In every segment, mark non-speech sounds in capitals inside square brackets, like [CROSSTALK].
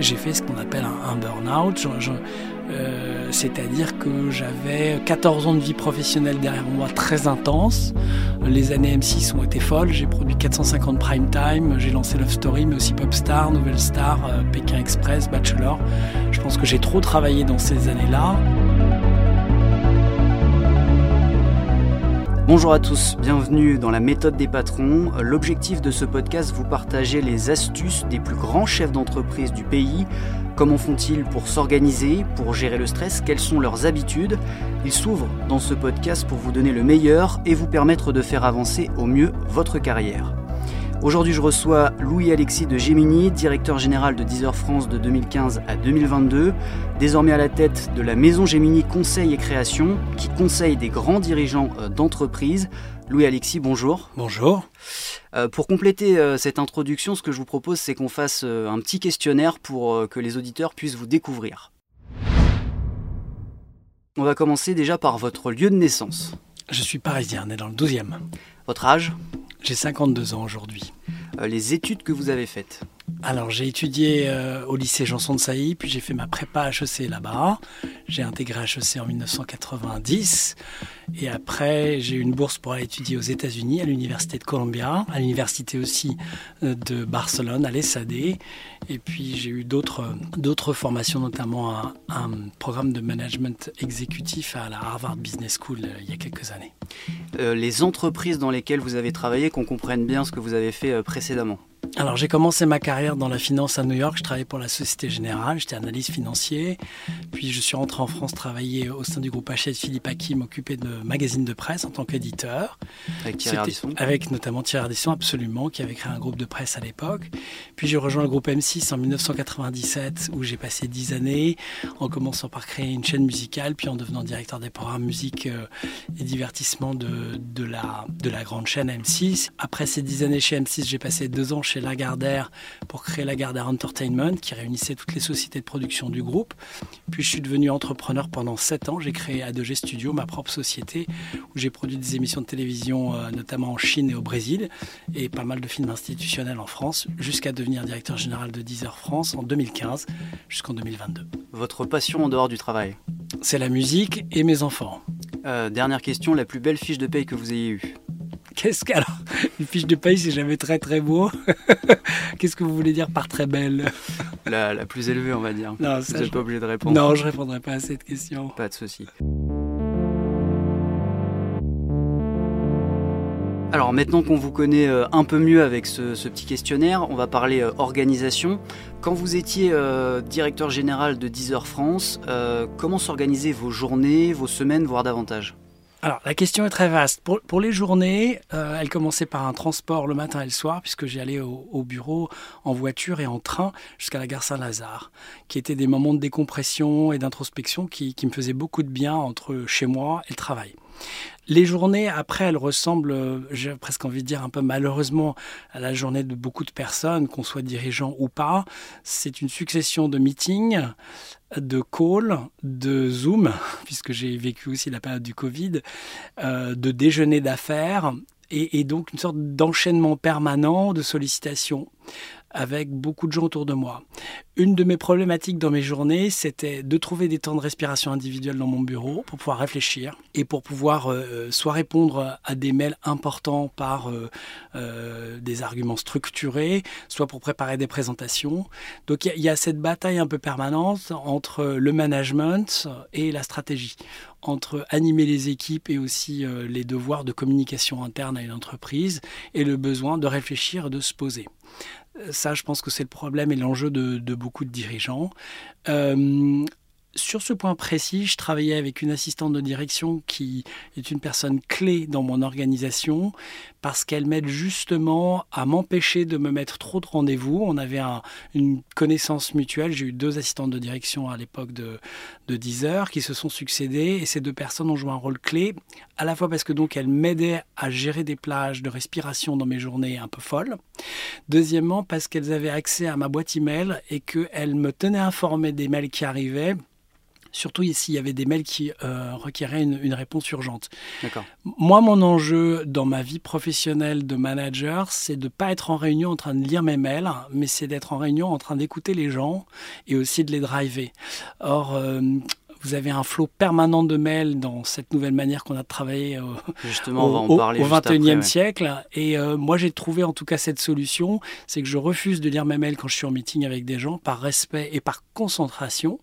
j'ai fait ce qu'on appelle un, burn-out. Euh, c'est-à-dire que j'avais 14 ans de vie professionnelle derrière moi très intense. Les années M6 ont été folles. J'ai produit 450 prime time. J'ai lancé Love Story, mais aussi Popstar, Nouvelle Star, euh, Pékin Express, Bachelor. Je pense que j'ai trop travaillé dans ces années-là. Bonjour à tous, bienvenue dans la méthode des patrons. L'objectif de ce podcast, vous partager les astuces des plus grands chefs d'entreprise du pays. Comment font-ils pour s'organiser, pour gérer le stress? Quelles sont leurs habitudes? Ils s'ouvrent dans ce podcast pour vous donner le meilleur et vous permettre de faire avancer au mieux votre carrière. Aujourd'hui, je reçois Louis-Alexis de Gemini, directeur général de Deezer France de 2015 à 2022, désormais à la tête de la maison Gemini Conseil et Création, qui conseille des grands dirigeants euh, d'entreprise. Louis-Alexis, bonjour. Bonjour. Euh, pour compléter euh, cette introduction, ce que je vous propose, c'est qu'on fasse un petit questionnaire pour que les auditeurs puissent vous découvrir. On va commencer déjà par votre lieu de naissance. Je suis parisien, né dans le 12e. Votre âge? J'ai 52 ans aujourd'hui. Euh, les études que vous avez faites alors j'ai étudié euh, au lycée Janson de Sailly, puis j'ai fait ma prépa HEC là-bas. J'ai intégré HEC en 1990 et après j'ai eu une bourse pour aller étudier aux États-Unis à l'université de Columbia, à l'université aussi euh, de Barcelone, à l'ESAD. Et puis j'ai eu d'autres d'autres formations, notamment un, un, programme de management exécutif à la Harvard Business School euh, il y a quelques années. les entreprises dans lesquelles vous avez travaillé, qu'on comprenne bien ce que vous avez fait précédemment. Alors j'ai commencé ma carrière dans la finance à New York, je travaillais pour la Société Générale, j'étais analyste financier. Puis je suis rentré en France travailler au sein du groupe Hachette Philippe Hakim, occupé de magazines de presse en tant qu'éditeur. Avec Thierry Ardisson Avec notamment Thierry Ardisson, absolument, qui avait créé un groupe de presse à l'époque. Puis j'ai rejoint le groupe M6 en 1997, où j'ai passé dix années, en commençant par créer une chaîne musicale, puis en devenant directeur des programmes musique euh, et divertissement de, de, la, de la grande chaîne M6. Après ces dix années chez M6, j'ai passé deux ans chez Lagardère pour créer Lagardère Entertainment, qui réunissait toutes les sociétés de production du groupe. Puis je suis devenu entrepreneur pendant 7 ans. J'ai créé A2G Studio, ma propre société, où j'ai produit des émissions de télévision, euh, notamment en Chine et au Brésil, et pas mal de films institutionnels en France, jusqu'à devenir directeur général de Deezer France en 2015 jusqu'en 2022. Votre passion en dehors du travail? C'est la musique et mes enfants. Euh, dernière question, la plus belle fiche de paye que vous ayez eue? Qu'est-ce que. Alors, une fiche de paye, c'est jamais très très beau. [LAUGHS] Qu'est-ce que vous voulez dire par très belle? La, la, plus élevée, on va dire. Non, vous n'êtes pas obligé de répondre. Non, je répondrai pas à cette question. Pas de souci. Alors maintenant qu'on vous connaît euh, un peu mieux avec ce, petit questionnaire, on va parler euh, organisation. Quand vous étiez euh, directeur général de Deezer France, comment s'organisaient vos journées, vos semaines, voire davantage? Alors, la question est très vaste. Pour, les journées, euh, elle par un transport le matin et le soir, puisque j'y allais au, bureau en voiture et en train jusqu'à la gare Saint-Lazare, qui étaient des moments de décompression et d'introspection qui, qui me faisaient beaucoup de bien entre chez moi et le travail. Les journées, après, elles ressemblent, j'ai presque envie de dire un peu malheureusement, à la journée de beaucoup de personnes, qu'on soit dirigeant ou pas. C'est une succession de meetings, de calls, de Zoom, [LAUGHS] puisque j'ai vécu aussi la période du Covid, euh, de déjeuners d'affaires, et, et, donc une sorte d'enchaînement permanent de sollicitations avec beaucoup de gens autour de moi. Une de mes problématiques dans mes journées, c'était de trouver des temps de respiration individuelle dans mon bureau pour pouvoir réfléchir et pour pouvoir euh, soit répondre à des mails importants par euh, euh, des arguments structurés, soit pour préparer des présentations. Donc il y, y, a cette bataille un peu permanente entre le management et la stratégie, entre animer les équipes et aussi les devoirs de communication interne à une entreprise et le besoin de réfléchir et de se poser. Ça, je pense que c'est le problème et l'enjeu de, beaucoup de dirigeants. Euh, sur ce point précis, je travaillais avec une assistante de direction qui est une personne clé dans mon organisation parce qu'elle m'aide justement à m'empêcher de me mettre trop de rendez-vous. On avait une connaissance mutuelle. J'ai eu deux assistantes de direction à l'époque de, de 10 heures qui se sont succédées et ces deux personnes ont joué un rôle clé à la fois parce que donc elles m'aidaient à gérer des plages de respiration dans mes journées un peu folles. Deuxièmement parce qu'elles avaient accès à ma boîte email et qu'elles me tenaient informé des mails qui arrivaient surtout s'il y avait des mails qui requéraient une, réponse urgente. Moi, mon enjeu dans ma vie professionnelle de manager, c'est de ne pas être en réunion en train de lire mes mails, mais c'est d'être en réunion en train d'écouter les gens et aussi de les driver. Or, vous avez un flot permanent de mails dans cette nouvelle manière qu'on a de travailler au, Justement, on va en parler au, 21e siècle. Et euh, moi, j'ai trouvé en tout cas cette solution, c'est que je refuse de lire mes mails quand je suis en meeting avec des gens par respect et par concentration.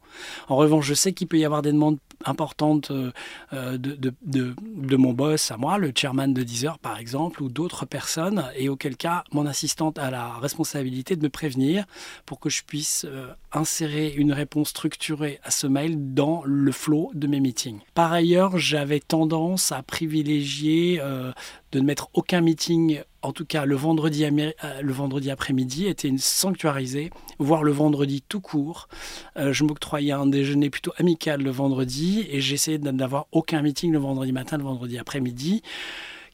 En revanche, je sais qu'il peut y avoir des demandes importante euh, euh, de, de, mon boss à moi, le chairman de Deezer par exemple, ou d'autres personnes, et auquel cas mon assistante a la responsabilité de me prévenir pour que je puisse euh, insérer une réponse structurée à ce mail dans le flow de mes meetings. Par ailleurs, j'avais tendance à privilégier de ne mettre aucun meeting, en tout cas le vendredi, euh, le vendredi après-midi, était une sanctuarisé, voire le vendredi tout court. Euh, je m'octroyais un déjeuner plutôt amical le vendredi et j'essayais d'avoir aucun meeting le vendredi matin, le vendredi après-midi,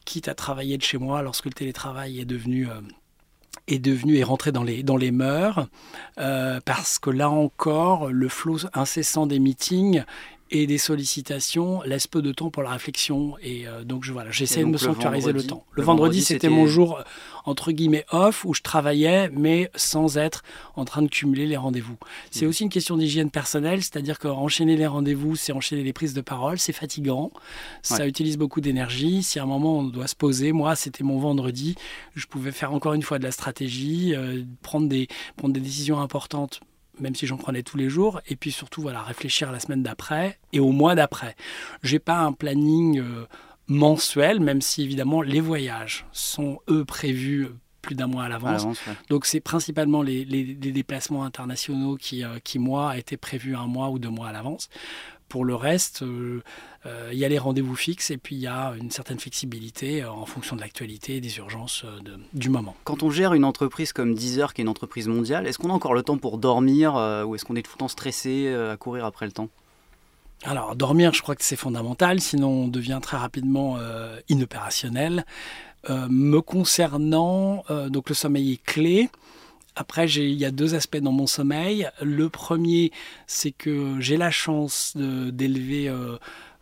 quitte à travailler de chez moi lorsque le télétravail est devenu... Euh, est devenu et rentré dans les, dans les mœurs, parce que là encore, le flot incessant des meetings et des sollicitations laissent peu de temps pour la réflexion. Et euh, donc, je, voilà, j'essaie de me sanctuariser le temps? Le, vendredi, c'était mon jour, entre guillemets, off, où je travaillais, mais sans être en train de cumuler les rendez-vous. C'est mm. aussi une question d'hygiène personnelle, c'est-à-dire qu'enchaîner les rendez-vous, c'est enchaîner les prises de parole, c'est fatigant, ça utilise beaucoup d'énergie. Si à un moment on doit se poser, moi, c'était mon vendredi, je pouvais faire encore une fois de la stratégie, euh, prendre, des, prendre des décisions importantes même si j'en prenais tous les jours, et puis surtout voilà, réfléchir à la semaine d'après et au mois d'après. J'ai pas un planning euh, mensuel, même si évidemment les voyages sont eux prévus plus d'un mois à l'avance. Donc c'est principalement les, déplacements internationaux qui, euh, qui, moi, étaient prévus un mois ou deux mois à l'avance. Pour le reste, euh, euh, il y a les rendez-vous fixes et puis il y a une certaine flexibilité en fonction de l'actualité et des urgences du moment. Quand on gère une entreprise comme Deezer, qui est une entreprise mondiale, est-ce qu'on a encore le temps pour dormir ou est-ce qu'on est tout le temps stressé à courir après le temps? Alors, dormir, je crois que c'est fondamental, sinon on devient très rapidement inopérationnel. Euh, me concernant, euh, donc le sommeil est clé. Après, il y a deux aspects dans mon sommeil. Le premier, c'est que j'ai la chance d'élever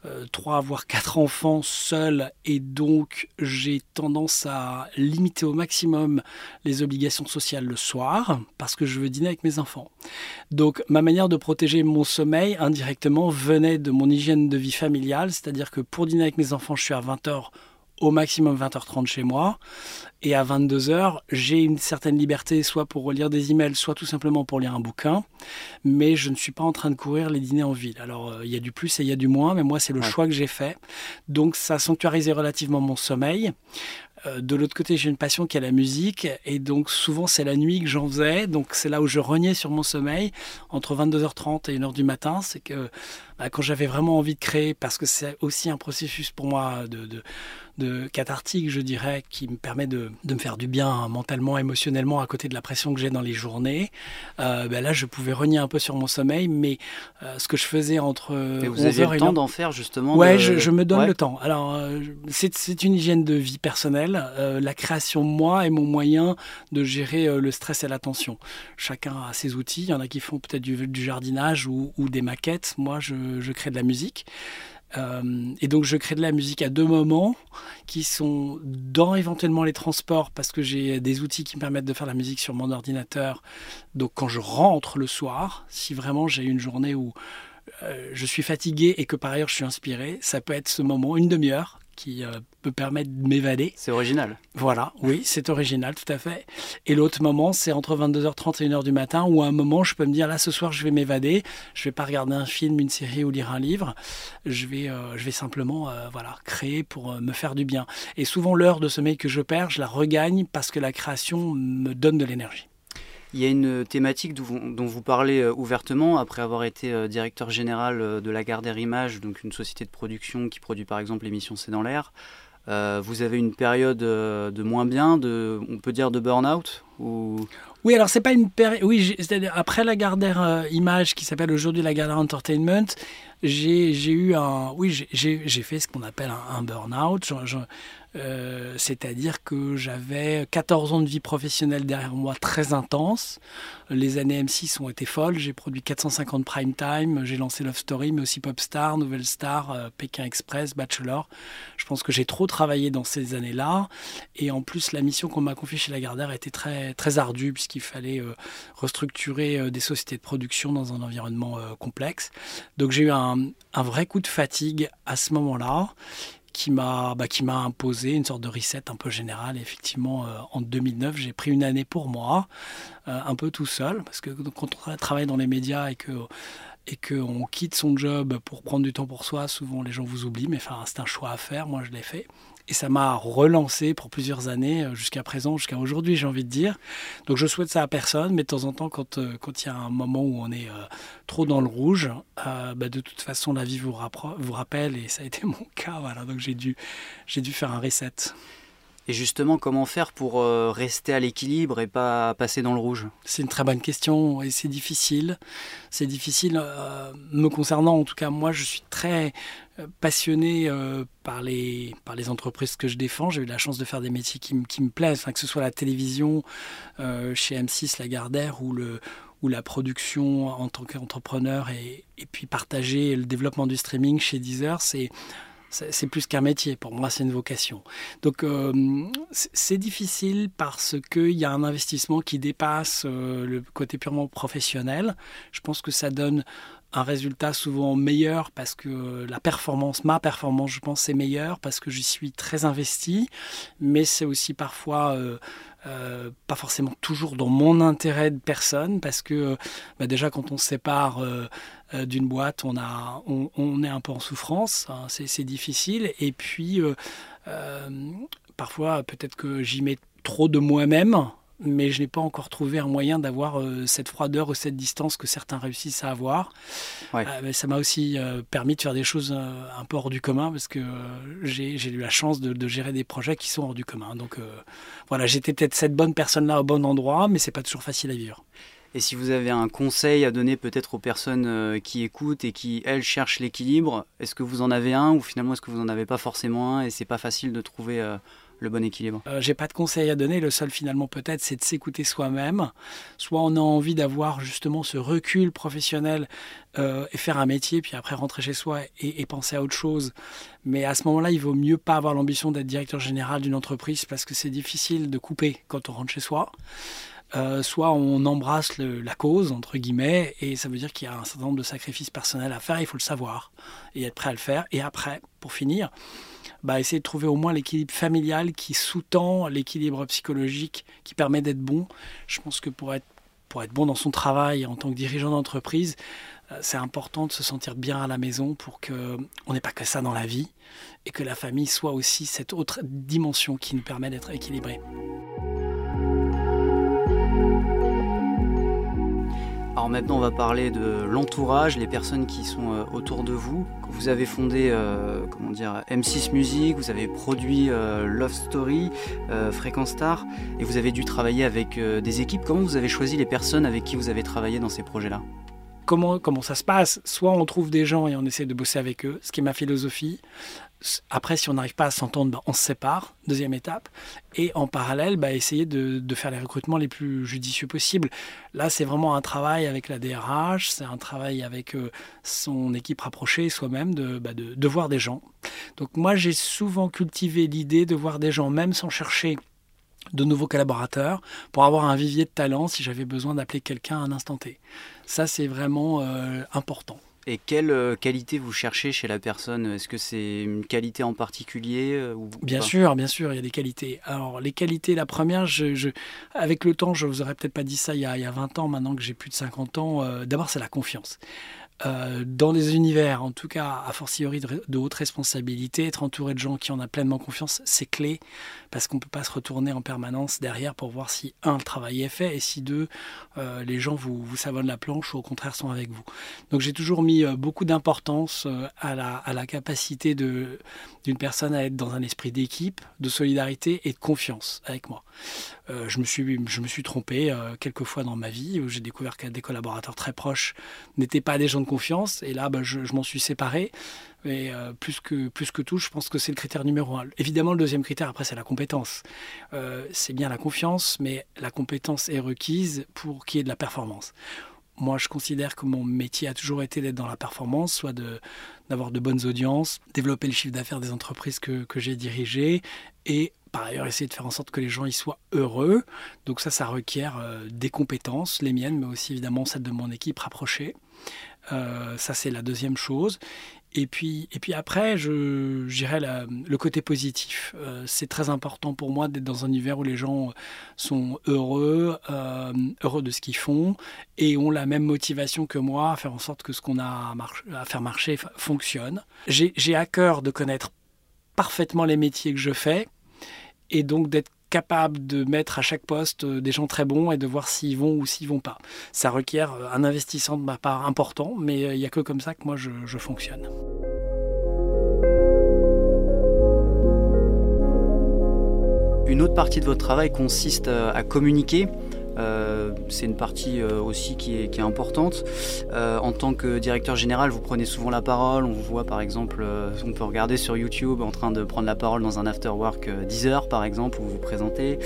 euh, trois voire quatre enfants seuls et donc j'ai tendance à limiter au maximum les obligations sociales le soir parce que je veux dîner avec mes enfants. Donc ma manière de protéger mon sommeil indirectement venait de mon hygiène de vie familiale, c'est-à-dire que pour dîner avec mes enfants, je suis à 20h au maximum 20h30 chez moi. Et à 22h, j'ai une certaine liberté, soit pour relire des emails, soit tout simplement pour lire un bouquin. Mais je ne suis pas en train de courir les dîners en ville. Alors, euh, il y a du plus et il y a du moins, mais moi, c'est le choix que j'ai fait. Donc, ça a sanctuarisé relativement mon sommeil. Euh, de l'autre côté, j'ai une passion qui est la musique, et donc souvent c'est la nuit que j'en faisais, donc c'est là où je reniais sur mon sommeil entre 22h30 et 1h du matin. C'est que bah, quand j'avais vraiment envie de créer, parce que c'est aussi un processus pour moi de, de, cathartique, je dirais, qui me permet de, de, me faire du bien mentalement, émotionnellement, à côté de la pression que j'ai dans les journées. Euh, bah, là, je pouvais renier un peu sur mon sommeil, mais euh, ce que je faisais entre et vous avez le temps d'en faire justement. Ouais, je, me donne le temps. Alors, c'est une hygiène de vie personnelle euh, la création, moi, est mon moyen de gérer euh, le stress et l'attention. Chacun a ses outils. Il y en a qui font peut-être du, jardinage ou, des maquettes. Moi, je, crée de la musique. Euh, et donc je crée de la musique à deux moments qui sont dans éventuellement les transports parce que j'ai des outils qui me permettent de faire la musique sur mon ordinateur. Donc quand je rentre le soir, si vraiment j'ai une journée où je suis fatigué et que par ailleurs je suis inspiré, ça peut être ce moment, une demi-heure, qui euh, peut permettre de m'évader. C'est original. Voilà, oui, c'est original, tout à fait. Et l'autre moment, c'est entre 22h30 et 1h du matin, où à un moment, je peux me dire, là, ce soir, je vais m'évader, je vais pas regarder un film, une série ou lire un livre, je vais, euh, je vais simplement euh, voilà, créer pour me faire du bien. Et souvent, l'heure de sommeil que je perds, je la regagne parce que la création me donne de l'énergie. Il y a une thématique dont vous parlez euh, ouvertement après avoir été euh, directeur général euh, de la Gardère Image, donc une société de production qui produit par exemple l'émission C'est dans l'air. vous avez une période de moins bien, on peut dire de burn-out ou... Oui, alors c'est pas une période. Oui, après la Gardère Image qui s'appelle aujourd'hui la Gardère Entertainment, j'ai eu un. Oui, j'ai fait ce qu'on appelle un burn-out. Euh, c'est-à-dire que j'avais 14 ans de vie professionnelle derrière moi très intense. Les années M6 ont été folles. J'ai produit 450 prime time. J'ai lancé Love Story, mais aussi Popstar, Nouvelle Star, euh, Pékin Express, Bachelor. Je pense que j'ai trop travaillé dans ces années-là. Et en plus, la mission qu'on m'a confiée chez Lagardère était très, très ardue, puisqu'il fallait euh, restructurer des sociétés de production dans un environnement complexe. Donc j'ai eu un, un vrai coup de fatigue à ce moment-là qui m'a bah, qui m'a imposé une sorte de reset un peu général. effectivement, euh, en 2009, j'ai pris une année pour moi, euh, un peu tout seul, parce que quand on travaille dans les médias et que et qu'on quitte son job pour prendre du temps pour soi, souvent les gens vous oublient, mais c'est un choix à faire, moi je l'ai fait. Et ça m'a relancé pour plusieurs années, euh, jusqu'à présent, jusqu'à aujourd'hui, j'ai envie de dire. Donc je souhaite ça à personne, mais de temps en temps, quand euh, il y a un moment où on est euh, trop dans le rouge, bah, de toute façon, la vie vous, rappelle, et ça a été [LAUGHS] mon cas. Voilà, donc j'ai dû, dû faire un reset. Et justement, comment faire pour rester à l'équilibre et pas passer dans le rouge? C'est une très bonne question et c'est difficile. C'est difficile me concernant. En tout cas, moi, je suis très, passionné euh, par, les, par les entreprises que je défends. J'ai eu la chance de faire des métiers qui, qui me plaisent, que ce soit la télévision euh, chez M6, Lagardère, ou, le, ou la production en tant qu'entrepreneur, et, et, puis partager le développement du streaming chez Deezer, c'est c'est plus qu'un métier. Pour moi, c'est une vocation. Donc, euh, c'est difficile parce qu'il y a un investissement qui dépasse le côté purement professionnel. Je pense que ça donne un résultat souvent meilleur parce que la performance, ma performance, je pense, est meilleure parce que j'y suis très investi, mais c'est aussi parfois euh, euh, pas forcément toujours dans mon intérêt de personne parce que bah, déjà quand on sépare euh, d'une boîte, on, a, on, est un peu en souffrance, hein, c'est difficile, et puis parfois peut-être que j'y mets trop de moi-même mais je n'ai pas encore trouvé un moyen d'avoir euh, cette froideur ou cette distance que certains réussissent à avoir. Euh, mais ça m'a aussi euh, permis de faire des choses un peu hors du commun parce que j'ai eu la chance de, gérer des projets qui sont hors du commun. Donc voilà, j'étais peut-être cette bonne personne-là au bon endroit, mais c'est pas toujours facile à vivre. Et si vous avez un conseil à donner peut-être aux personnes qui écoutent et qui, elles, cherchent l'équilibre, est-ce que vous en avez un ou finalement est-ce que vous n'en avez pas forcément un et c'est pas facile de trouver le bon équilibre? Euh, J'ai pas de conseil à donner. Le seul finalement peut-être, c'est de s'écouter soi-même. Soit on a envie d'avoir justement ce recul professionnel euh, et faire un métier, puis après rentrer chez soi et, penser à autre chose. Mais à ce moment-là, il vaut mieux pas avoir l'ambition d'être directeur général d'une entreprise parce que c'est difficile de couper quand on rentre chez soi. Euh, soit on embrasse la cause, entre guillemets, et ça veut dire qu'il y a un certain nombre de sacrifices personnels à faire, il faut le savoir, et être prêt à le faire. Et après, pour finir, bah, essayer de trouver au moins l'équilibre familial qui sous-tend l'équilibre psychologique qui permet d'être bon. Je pense que pour être, bon dans son travail en tant que dirigeant d'entreprise, euh, c'est important de se sentir bien à la maison pour qu'on n'ait pas que ça dans la vie et que la famille soit aussi cette autre dimension qui nous permet d'être équilibré. Alors maintenant, on va parler de l'entourage, les personnes qui sont euh, autour de vous. Vous avez fondé, euh, comment dire, M6 Music, vous avez produit euh, Love Story, Fréquence Star, et vous avez dû travailler avec des équipes. Comment vous avez choisi les personnes avec qui vous avez travaillé dans ces projets-là? Comment, comment ça se passe? Soit on trouve des gens et on essaie de bosser avec eux, ce qui est ma philosophie. Après, si on n'arrive pas à s'entendre, ben, on se sépare, deuxième étape. Et en parallèle, ben, essayer de, faire les recrutements les plus judicieux possibles. Là, c'est vraiment un travail avec la DRH, c'est un travail avec euh, son équipe rapprochée, soi-même, ben, de, de, voir des gens. Donc moi, j'ai souvent cultivé l'idée de voir des gens, même sans chercher de nouveaux collaborateurs, pour avoir un vivier de talent si j'avais besoin d'appeler quelqu'un à un instant T. Ça, c'est vraiment euh, important. Et quelle euh, qualité vous cherchez chez la personne? Est-ce que c'est une qualité en particulier euh, ou Bien sûr, bien sûr, il y a des qualités. Alors, les qualités, la première, je, avec le temps, je vous aurais peut-être pas dit ça il y, a, il y a 20 ans, maintenant que j'ai plus de 50 ans, euh, d'abord, c'est la confiance. Euh, dans des univers, en tout cas, a fortiori de, haute responsabilité, être entouré de gens qui en ont pleinement confiance, c'est clé, parce qu'on ne peut pas se retourner en permanence derrière pour voir si, un, le travail est fait, et si, deux, euh, les gens vous, vous savonnent la planche ou au contraire sont avec vous. Donc j'ai toujours mis euh, beaucoup d'importance à, la, capacité d'une personne à être dans un esprit d'équipe, de solidarité et de confiance avec moi. Je, me suis, je me suis trompé quelques fois dans ma vie où j'ai découvert que des collaborateurs très proches n'étaient pas des gens de Et là, bah, je, m'en suis séparé. Et euh, plus, que, tout, je pense que c'est le critère numéro un. Évidemment, le deuxième critère, après, c'est la compétence. Euh, c'est bien la confiance, mais la compétence est requise pour qu'il y ait de la performance. Moi, je considère que mon métier a toujours été d'être dans la performance, soit d'avoir de, bonnes audiences, développer le chiffre d'affaires des entreprises que, que j'ai dirigées et par ailleurs essayer de faire en sorte que les gens y soient heureux. Donc ça, ça requiert euh, des compétences, les miennes, mais aussi évidemment celles de mon équipe rapprochée. Euh, ça, c'est la deuxième chose. Et puis, et puis après, je dirais le côté positif. Euh, c'est très important pour moi d'être dans un univers où les gens sont heureux, euh, heureux de ce qu'ils font et ont la même motivation que moi à faire en sorte que ce qu'on a à faire marcher fonctionne. J'ai à cœur de connaître parfaitement les métiers que je fais et donc d'être capable de mettre à chaque poste des gens très bons et de voir s'ils vont ou s'ils vont pas. Ça requiert un investissement de ma part important, mais il n'y a que comme ça que moi je, je fonctionne. Une autre partie de votre travail consiste à communiquer. Euh, c'est une partie euh, aussi qui est, importante. Euh, en tant que directeur général, vous prenez souvent la parole. On vous voit par exemple, on peut regarder sur YouTube en train de prendre la parole dans un after work 10 heures par exemple, où vous vous présentez.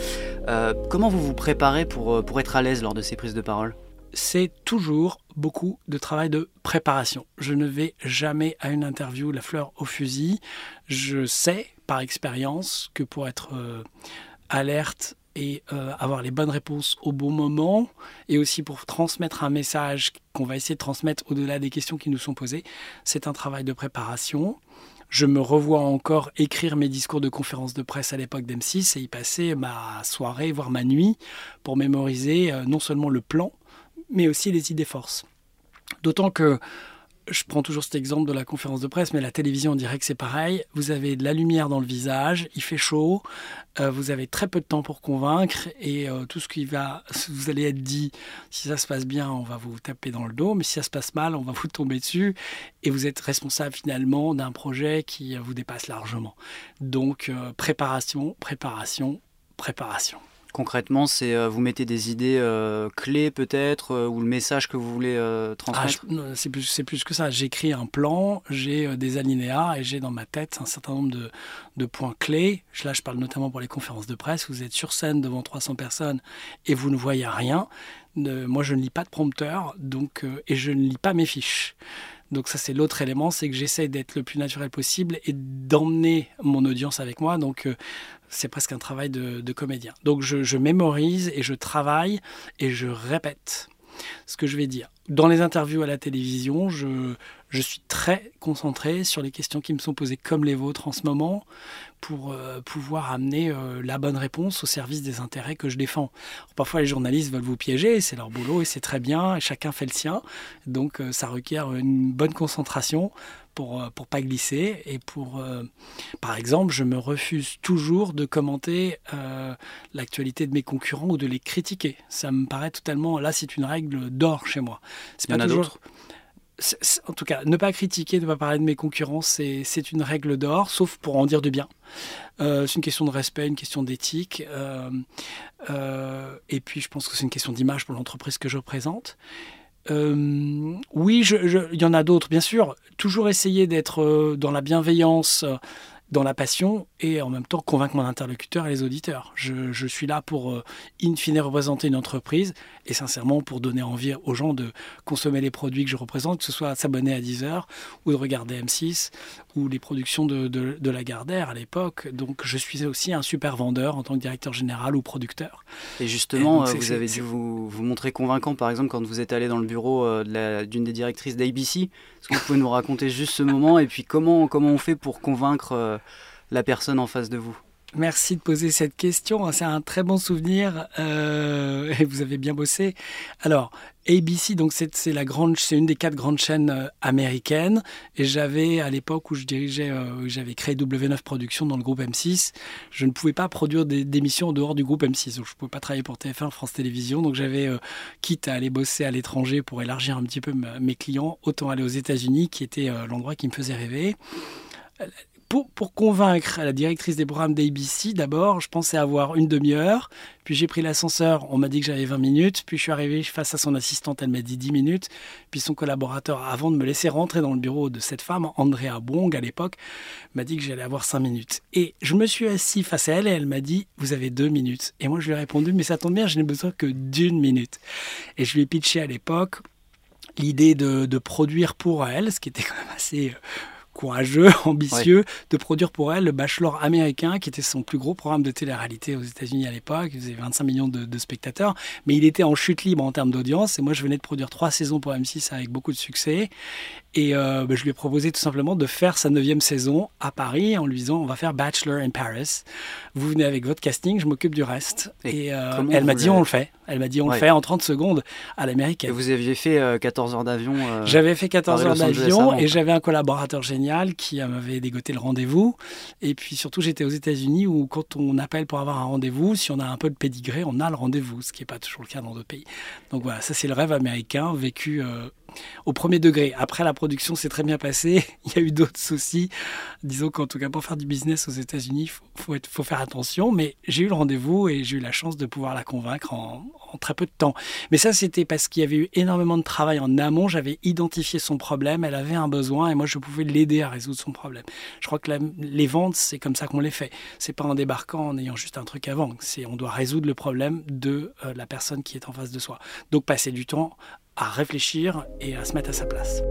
comment vous vous préparez pour, pour être à l'aise lors de ces prises de parole? C'est toujours beaucoup de travail de préparation. Je ne vais jamais à une interview la fleur au fusil. Je sais par expérience que pour être alerte et euh, avoir les bonnes réponses au bon moment, et aussi pour transmettre un message qu'on va essayer de transmettre au-delà des questions qui nous sont posées. C'est un travail de préparation. Je me revois encore écrire mes discours de conférence de presse à l'époque d'M6 et y passer ma soirée, voire ma nuit, pour mémoriser euh, non seulement le plan, mais aussi les idées forces. D'autant que je prends toujours cet exemple de la conférence de presse, mais la télévision, on dirait que c'est pareil. Vous avez de la lumière dans le visage, il fait chaud, euh, vous avez très peu de temps pour convaincre, et euh, tout ce qui va, vous allez être dit, si ça se passe bien, on va vous taper dans le dos, mais si ça se passe mal, on va vous tomber dessus, et vous êtes responsable finalement d'un projet qui vous dépasse largement. Donc, euh, préparation, préparation, préparation. Concrètement, c'est euh, vous mettez des idées euh, clés peut-être euh, ou le message que vous voulez euh, transmettre? Ah, c'est plus, plus, que ça. J'écris un plan, j'ai des alinéas et j'ai dans ma tête un certain nombre de, de, points clés. Là, je parle notamment pour les conférences de presse. Vous êtes sur scène devant 300 personnes et vous ne voyez rien. moi, je ne lis pas de prompteur, donc et je ne lis pas mes fiches. Donc ça, c'est l'autre élément, c'est que j'essaie d'être le plus naturel possible et d'emmener mon audience avec moi. Donc euh, c'est presque un travail de, comédien. Donc je, mémorise et je travaille et je répète ce que je vais dire. Dans les interviews à la télévision, je, suis très concentré sur les questions qui me sont posées comme les vôtres en ce moment pour euh, pouvoir amener euh, la bonne réponse au service des intérêts que je défends. Parfois les journalistes veulent vous piéger, c'est leur boulot et c'est très bien, et chacun fait le sien. Donc euh, ça requiert une bonne concentration pour ne pas glisser. Et pour, euh, par exemple, je me refuse toujours de commenter euh, l'actualité de mes concurrents ou de les critiquer. Ça me paraît totalement, là c'est une règle d'or chez moi. C'est pas toujours... En tout cas, ne pas critiquer, ne pas parler de mes concurrents, c'est une règle d'or, sauf pour en dire du bien. Euh, c'est une question de respect, une question d'éthique. Euh, euh, et puis, je pense que c'est une question d'image pour l'entreprise que je représente. Euh, oui, il y en a d'autres, bien sûr. Toujours essayer d'être euh, dans la bienveillance, dans la passion et en même temps convaincre mon interlocuteur et les auditeurs. Je, je suis là pour, euh, in fine, représenter une entreprise et sincèrement pour donner envie aux gens de consommer les produits que je représente, que ce soit s'abonner à Deezer ou de regarder M6 ou les productions de, de, de Lagardère à l'époque. Donc je suis aussi un super vendeur en tant que directeur général ou producteur. Et justement, et donc, vous avez dû vous, vous montrer convaincant, par exemple, quand vous êtes allé dans le bureau euh, d'une des directrices d'ABC. Est-ce que vous pouvez nous raconter juste ce moment et puis comment, comment on fait pour convaincre euh, la personne en face de vous Merci de poser cette question. C'est un très bon souvenir euh, [LAUGHS] et vous avez bien bossé. Alors, ABC, donc c'est la grande, c'est une des quatre grandes chaînes euh, américaines. Et j'avais à l'époque où je dirigeais, euh, j'avais créé W9 Productions dans le groupe M6. Je ne pouvais pas produire des émissions en dehors du groupe M6. Donc je ne pouvais pas travailler pour TF1, France Télévisions. Donc j'avais, quitte à aller bosser à l'étranger pour élargir un petit peu mes clients, autant aller aux États-Unis, qui était l'endroit qui me faisait rêver pour, convaincre la directrice des programmes d'ABC, d'abord, je pensais avoir une demi-heure. Puis j'ai pris l'ascenseur, on m'a dit que j'avais 20 minutes. Puis je suis arrivé face à son assistante, elle m'a dit 10 minutes. Puis son collaborateur, avant de me laisser rentrer dans le bureau de cette femme, Andrea Bong à l'époque, m'a dit que j'allais avoir 5 minutes. Et je me suis assis face à elle et elle m'a dit Vous avez 2 minutes. Et moi je lui ai répondu Mais ça tombe bien, je n'ai besoin que d'une minute. Et je lui ai pitché à l'époque l'idée de, de, produire pour elle, ce qui était quand même assez euh, courageux, [LAUGHS] ambitieux, de produire pour elle le Bachelor américain, qui était son plus gros programme de télé-réalité aux États-Unis à l'époque. Il faisait 25 millions de, spectateurs, mais il était en chute libre en termes d'audience. Et moi, je venais de produire trois saisons pour M6 avec beaucoup de succès. Et euh, bah, je lui ai proposé tout simplement de faire sa neuvième saison à Paris en lui disant on va faire Bachelor in Paris. Vous venez avec votre casting, je m'occupe du reste. Et, euh, elle m'a dit on le fait. Elle m'a dit on le fait en 30 secondes à l'américaine. Et vous aviez fait 14 euh, heures d'avion J'avais fait 14 heures d'avion et j'avais un collaborateur génial qui m'avait dégoté le rendez-vous. Et puis surtout j'étais aux États-Unis où quand on appelle pour avoir un rendez-vous, si on a un peu de pédigré, on a le rendez-vous, ce qui n'est pas toujours le cas dans d'autres pays. Donc voilà, ça c'est le rêve américain vécu au premier degré. Après, la production s'est très bien passée. [LAUGHS] Il y a eu d'autres soucis. Disons qu'en tout cas, pour faire du business aux États-Unis, il faut, faut, faire attention. Mais j'ai eu le rendez-vous et j'ai eu la chance de pouvoir la convaincre en, très peu de temps. Mais ça, c'était parce qu'il y avait eu énormément de travail en amont. J'avais identifié son problème. Elle avait un besoin et moi, je pouvais l'aider à résoudre son problème. Je crois que les ventes, c'est comme ça qu'on les fait. C'est pas en débarquant, en ayant juste un truc vendre. C'est on doit résoudre le problème de euh, la personne qui est en face de soi. Donc, passer du temps à réfléchir et à se mettre à sa place.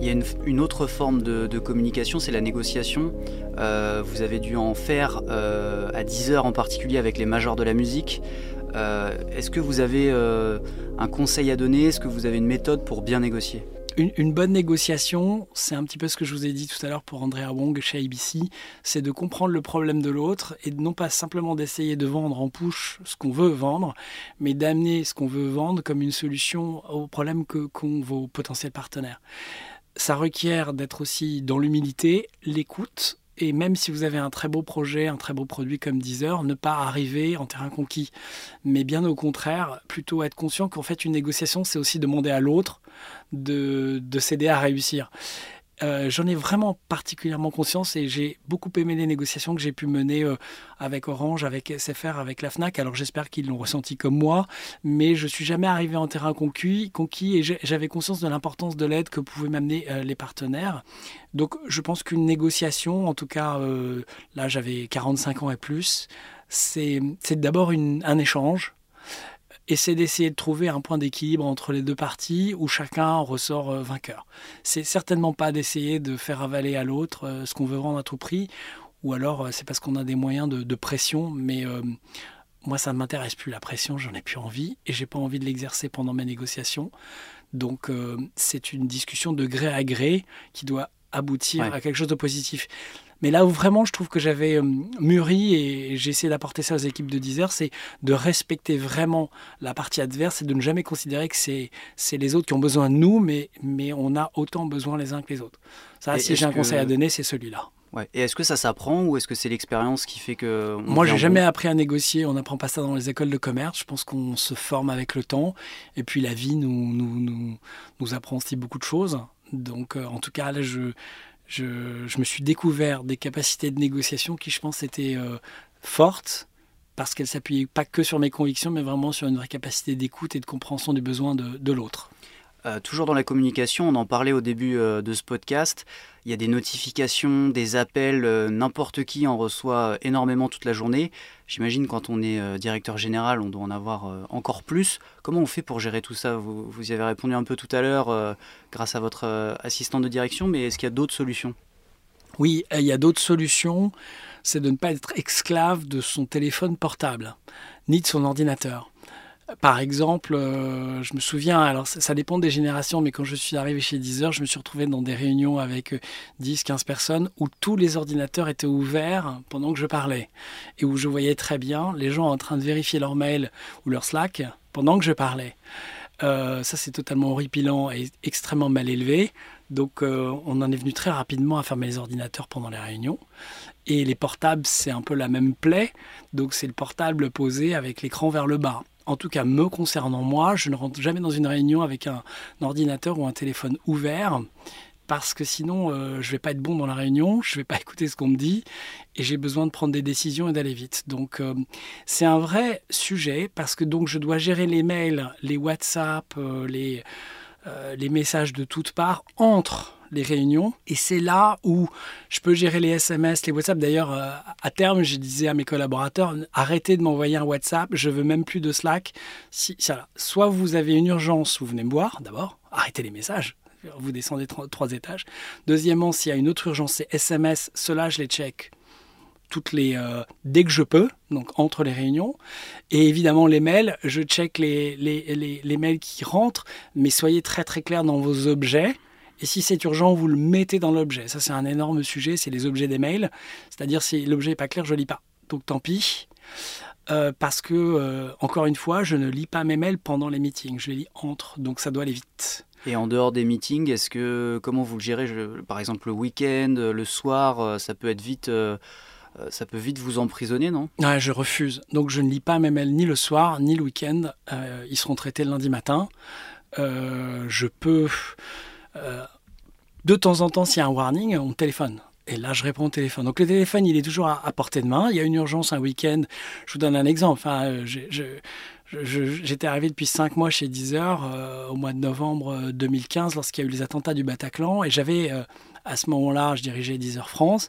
Il y a une, autre forme de, communication, c'est la négociation. Euh, vous avez dû en faire euh, à 10 heures en particulier avec les majors de la musique. Euh, est-ce que vous avez un conseil à donner? Est-ce que vous avez une méthode pour bien négocier? Une, bonne négociation, c'est un petit peu ce que je vous ai dit tout à l'heure pour Andrea Wong chez ABC, c'est de comprendre le problème de l'autre et non pas simplement d'essayer de vendre en push ce qu'on veut vendre, mais d'amener ce qu'on veut vendre comme une solution au problème qu'ont vos potentiels partenaires. Ça requiert d'être aussi dans l'humilité, l'écoute, et même si vous avez un très beau projet, un très beau produit comme Deezer, ne pas arriver en terrain conquis. Mais bien au contraire, plutôt être conscient qu'en fait une négociation, c'est aussi demander à l'autre de, de s'aider à réussir. Euh, j'en ai vraiment particulièrement conscience et j'ai beaucoup aimé les négociations que j'ai pu mener euh, avec Orange, avec SFR, avec la FNAC. Alors j'espère qu'ils l'ont ressenti comme moi, mais je suis jamais arrivé en terrain conquis, conquis et j'avais conscience de l'importance de l'aide que pouvaient m'amener euh, les partenaires. Donc je pense qu'une négociation, en tout cas là j'avais 45 ans et plus, c'est d'abord un échange et c'est d'essayer de trouver un point d'équilibre entre les deux parties où chacun ressort euh, vainqueur. C'est certainement pas d'essayer de faire avaler à l'autre euh, ce qu'on veut vendre à tout prix, ou alors euh, c'est parce qu'on a des moyens de, pression, mais moi ça ne m'intéresse plus la pression, j'en ai plus envie et j'ai pas envie de l'exercer pendant mes négociations. Donc c'est une discussion de gré à gré qui doit aboutir à quelque chose de positif. Mais là où vraiment je trouve que j'avais euh, mûri et j'ai essayé d'apporter ça aux équipes de Deezer, c'est de respecter vraiment la partie adverse et de ne jamais considérer que c'est, c'est les autres qui ont besoin de nous, mais, mais on a autant besoin les uns que les autres. Ça, si j'ai un conseil à donner, c'est celui-là. Ouais. Et est-ce que ça s'apprend ou est-ce que c'est l'expérience qui fait que... Moi, j'ai jamais appris à négocier. On n'apprend pas ça dans les écoles de commerce. Je pense qu'on se forme avec le temps. Et puis la vie nous, nous, nous, nous apprend aussi beaucoup de choses. Donc, euh, en tout cas, là, je, je, me suis découvert des capacités de négociation qui, je pense, étaient euh, fortes parce qu'elles s'appuyaient pas que sur mes convictions, mais vraiment sur une vraie capacité d'écoute et de compréhension du besoin de l'autre. Euh, toujours dans la communication, on en parlait au début euh, de ce podcast, il y a des notifications, des appels, euh, n'importe qui en reçoit énormément toute la journée. J'imagine quand on est directeur général, on doit en avoir encore plus. Comment on fait pour gérer tout ça? Vous, vous, y avez répondu un peu tout à l'heure grâce à votre assistant de direction, mais est-ce qu'il y a d'autres solutions? Oui, il y a d'autres solutions. C'est de ne pas être esclave de son téléphone portable, ni de son ordinateur. Par exemple, euh, je me souviens, alors ça, dépend des générations, mais quand je suis arrivé chez Deezer, je me suis retrouvé dans des réunions avec 10, euh, 15 personnes où tous les ordinateurs étaient ouverts pendant que je parlais et où je voyais très bien les gens en train de vérifier leur mail ou leur Slack pendant que je parlais. Euh, ça, c'est totalement horripilant et extrêmement mal élevé. Donc, on en est venu très rapidement à fermer les ordinateurs pendant les réunions. Et les portables, c'est un peu la même plaie. Donc, c'est le portable posé avec l'écran vers le bas en tout cas me concernant moi, je ne rentre jamais dans une réunion avec un, ordinateur ou un téléphone ouvert parce que sinon euh, je vais pas être bon dans la réunion, je vais pas [LAUGHS] écouter ce qu'on me dit et j'ai besoin de prendre des décisions et d'aller vite. Donc euh, c'est un vrai sujet parce que donc je dois gérer les mails, les WhatsApp, euh, les, les messages de toutes parts entre les réunions. Et c'est là où je peux gérer les SMS, les WhatsApp. D'ailleurs, euh, à terme, je disais à mes collaborateurs, arrêtez de m'envoyer un WhatsApp, je veux même plus de Slack. Si, soit vous avez une urgence, vous venez me voir d'abord, arrêtez les messages. Vous descendez trois, étages. Deuxièmement, s'il y a une autre urgence, c'est SMS. Cela, je les check toutes les euh, dès que je peux, donc entre les réunions. Et évidemment les mails, je check les, les, les mails qui rentrent, mais soyez très très clair dans vos objets. Et si c'est urgent, vous le mettez dans l'objet. Ça, c'est un énorme sujet, c'est les objets des mails. C'est-à-dire, si l'objet n'est pas clair, je ne lis pas. Donc tant pis. Euh, parce que, euh, encore une fois, je ne lis pas mes mails pendant les meetings, je les lis entre, donc ça doit aller vite. Et en dehors des meetings, est-ce que comment vous le gérez? Par exemple, le week-end, le soir, euh, ça peut être vite, ça peut vite vous emprisonner, non? Ah, Je refuse. Donc je ne lis pas mes mails ni le soir ni le week-end. ils seront traités le lundi matin. je peux euh, de temps en temps, s'il y a un warning, on téléphone. Et là, je réponds au téléphone. Donc le téléphone, il est toujours à, portée de main. Il y a une urgence un week-end. Je vous donne un exemple. Enfin, J'étais arrivé depuis cinq mois chez Deezer euh, au mois de novembre 2015 euh, lorsqu'il y a eu les attentats du Bataclan et j'avais à ce moment-là, je dirigeais Deezer France,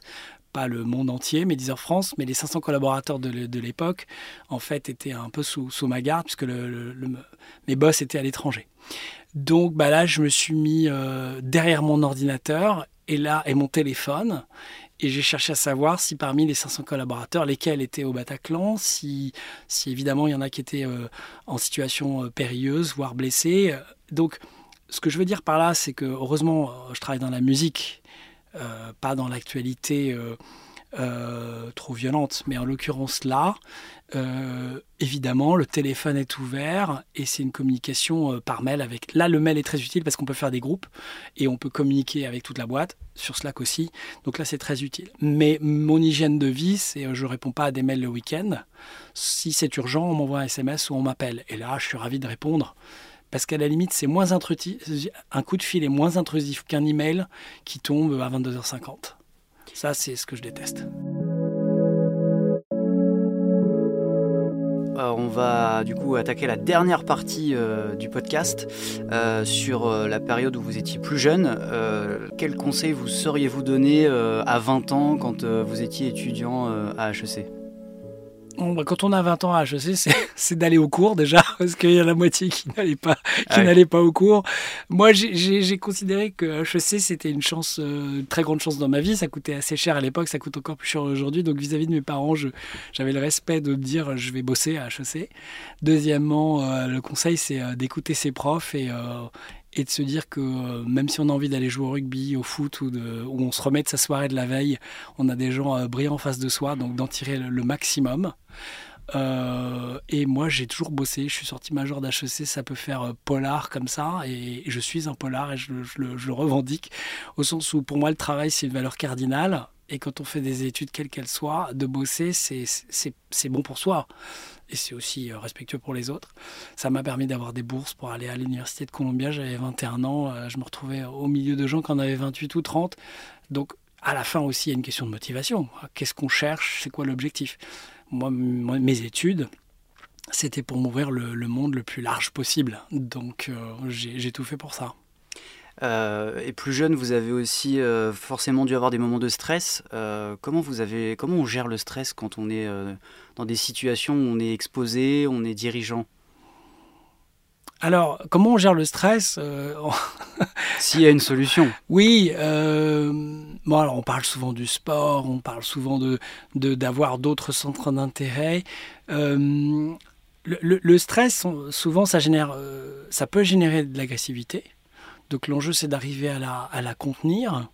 pas le monde entier, mais Deezer France, mais les 500 collaborateurs de, l'époque en fait étaient un peu sous, ma garde puisque mes boss étaient à l'étranger. Donc bah là, je me suis mis euh, derrière mon ordinateur et là et mon téléphone et j'ai cherché à savoir si parmi les 500 collaborateurs, lesquels étaient au Bataclan, si, évidemment il y en a qui étaient euh, en situation euh, périlleuse, voire blessés. Donc ce que je veux dire par là, c'est que heureusement, je travaille dans la musique, pas dans l'actualité euh, trop violente. Mais en l'occurrence là, euh, évidemment, le téléphone est ouvert et c'est une communication euh, par mail avec. Là, le mail est très utile parce qu'on peut faire des groupes et on peut communiquer avec toute la boîte sur Slack aussi. Donc là, c'est très utile. Mais mon hygiène de vie, c'est je réponds pas à des mails le week-end. Si c'est urgent, on m'envoie un SMS ou on m'appelle. Et là, je suis ravi de répondre parce qu'à la limite, c'est moins intrusif. Un coup de fil est moins intrusif qu'un email qui tombe à 22h50. Ça, c'est ce que je déteste. Euh, on va du coup attaquer la dernière partie euh, du podcast euh, sur la période où vous étiez plus jeune. quel conseil vous seriez-vous donné à 20 ans quand vous étiez étudiant à HEC quand on a 20 ans à HEC, [LAUGHS] c'est d'aller au cours déjà, [LAUGHS] parce qu'il y a la moitié qui n'allait pas, qui n'allait pas au cours. Moi, j'ai considéré que HEC, c'était une chance, euh, une très grande chance dans ma vie. Ça coûtait assez cher à l'époque, ça coûte encore plus cher aujourd'hui. Donc, vis-à-vis de mes parents, j'avais le respect de me dire je vais bosser à HEC. Deuxièmement, euh, le conseil, c'est euh, d'écouter ses profs et, et de se dire que euh, même si on a envie d'aller jouer au rugby, au foot ou, de, on se remet de sa soirée de la veille, on a des gens euh, brillants en face de soi, donc d'en tirer le, maximum. Euh, et moi, j'ai toujours bossé. Je suis sorti major d'HEC. Ça peut faire polar comme ça. Et, je suis un polar et je, le revendique. Au sens où, pour moi, le travail, c'est une valeur cardinale. Et quand on fait des études, quelles qu'elles soient, de bosser, c'est bon pour soi et c'est aussi euh, respectueux pour les autres. Ça m'a permis d'avoir des bourses pour aller à l'université de Columbia. J'avais 21 ans, euh, je me retrouvais au milieu de gens qui en avaient 28 ou 30. Donc à la fin aussi, il y a une question de motivation. Qu'est-ce qu'on cherche? C'est quoi l'objectif? Moi, mes études, c'était pour m'ouvrir le, monde le plus large possible. Donc euh, j'ai tout fait pour ça. Et plus jeune, vous avez aussi forcément dû avoir des moments de stress. Comment, vous avez, comment on gère le stress quand on est dans des situations où on est exposé, on est dirigeant alors, comment on gère le stress [LAUGHS] S'il y a une solution. Oui. bon, alors on parle souvent du sport, on parle souvent de d'avoir d'autres centres d'intérêt le, stress, souvent, ça, génère, euh, ça peut générer de l'agressivité. Donc l'enjeu, c'est d'arriver à la, à la, contenir.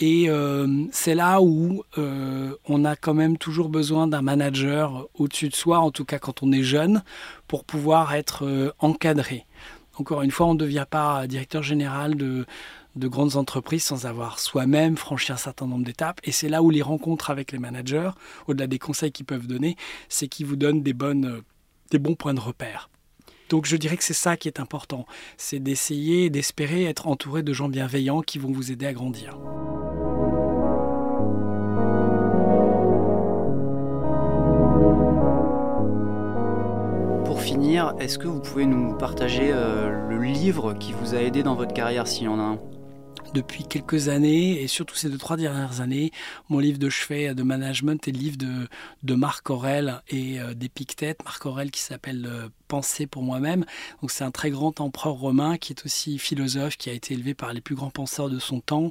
Et euh, c'est là où euh, on a quand même toujours besoin d'un manager au-dessus de soi, en tout cas quand on est jeune, pour pouvoir être encadré. Encore une fois, on ne devient pas directeur général de, de grandes entreprises sans avoir soi-même franchi un certain nombre d'étapes. Et c'est là où les rencontres avec les managers, au-delà des conseils qu'ils peuvent donner, c'est qu'ils vous donnent des bons points de repère. Donc je dirais que c'est ça qui est important, c'est d'essayer, d'espérer être entouré de gens bienveillants qui vont vous aider à grandir. Pour finir, est-ce que vous pouvez nous partager euh, le livre qui vous a aidé dans votre carrière s'il y en a un? Depuis quelques années, et surtout ces deux, trois dernières années, mon livre de chevet de management est le livre de, de Marc Aurel et euh, d'Épictète. Marc Aurel qui s'appelle euh, Penser pour moi-même. Donc c'est un très grand empereur romain qui est aussi philosophe, qui a été élevé par les plus grands penseurs de son temps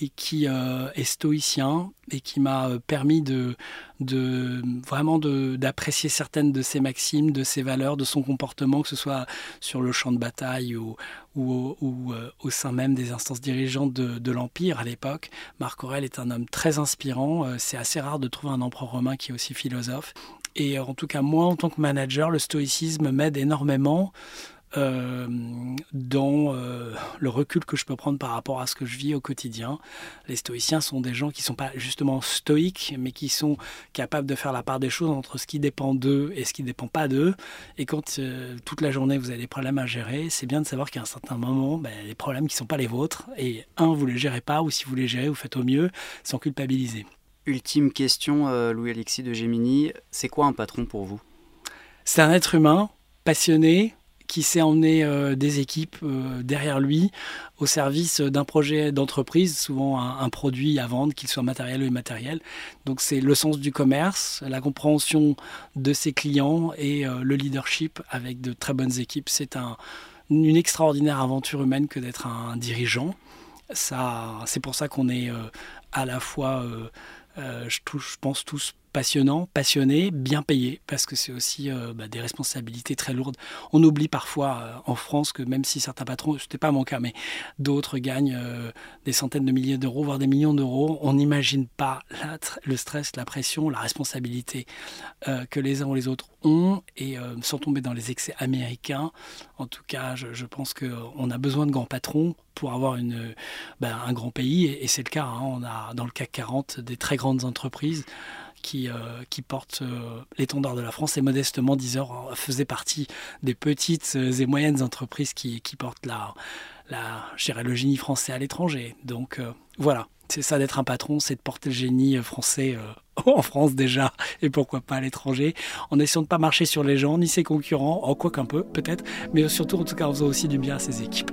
et qui euh, est stoïcien et qui m'a permis de, de vraiment d'apprécier certaines de ses maximes, de ses valeurs, de son comportement, que ce soit sur le champ de bataille ou, ou au sein même des instances dirigeantes de, l'Empire à l'époque. Marc Aurèle est un homme très inspirant. Euh, c'est assez rare de trouver un empereur romain qui est aussi philosophe. Et euh, en tout cas, moi, en tant que manager, le stoïcisme m'aide énormément euh, dans euh, le recul que je peux prendre par rapport à ce que je vis au quotidien. Les stoïciens sont des gens qui ne sont pas justement stoïques, mais qui sont capables de faire la part des choses entre ce qui dépend d'eux et ce qui ne dépend pas d'eux. Et quand toute la journée vous avez des problèmes à gérer, c'est bien de savoir qu'à un certain moment, ben, les problèmes qui ne sont pas les vôtres, et un, vous ne les gérez pas, ou si vous les gérez, vous faites au mieux sans culpabiliser. Ultime question, Louis-Alexis de Gemini, c'est quoi un patron pour vous? C'est un être humain passionné, qui sait emmener euh, des équipes euh, derrière lui au service d'un projet d'entreprise, souvent un, produit à vendre, qu'il soit matériel ou immatériel. Donc c'est le sens du commerce, la compréhension de ses clients et euh, le leadership avec de très bonnes équipes. C'est un, une extraordinaire aventure humaine que d'être un, dirigeant. C'est pour ça qu'on est à la fois, je, je pense tous passionnant, passionné, bien payé, parce que c'est aussi euh, bah, des responsabilités très lourdes. On oublie parfois euh, en France que même si certains patrons, ce n'était pas mon cas, mais d'autres gagnent euh, des centaines de milliers d'euros, voire des millions d'euros, on n'imagine pas le stress, la pression, la responsabilité que les uns ou les autres ont, et sans tomber dans les excès américains, en tout cas, je, pense qu'on a besoin de grands patrons pour avoir bah, un grand pays, et, c'est le cas. Hein. on a dans le CAC 40 des très grandes entreprises qui, euh, qui porte euh, l'étendard de la France et modestement Deezer faisait partie des petites et moyennes entreprises qui, qui portent la, la, le génie français à l'étranger. Donc euh, voilà, c'est ça d'être un patron, c'est de porter le génie français [LAUGHS] en France déjà et pourquoi pas à l'étranger, en essayant de ne pas marcher sur les gens ni ses concurrents, en quoi qu'un peu peut-être, mais surtout en tout cas en faisant aussi du bien à ses équipes.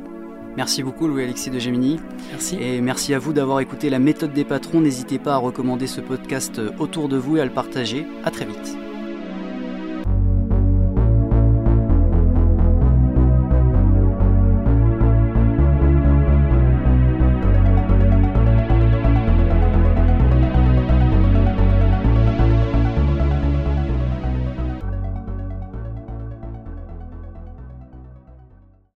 Merci beaucoup Louis-Alexis de Gemini. Merci. Et merci à vous d'avoir écouté la méthode des patrons. N'hésitez pas à recommander ce podcast autour de vous et à le partager. À très vite.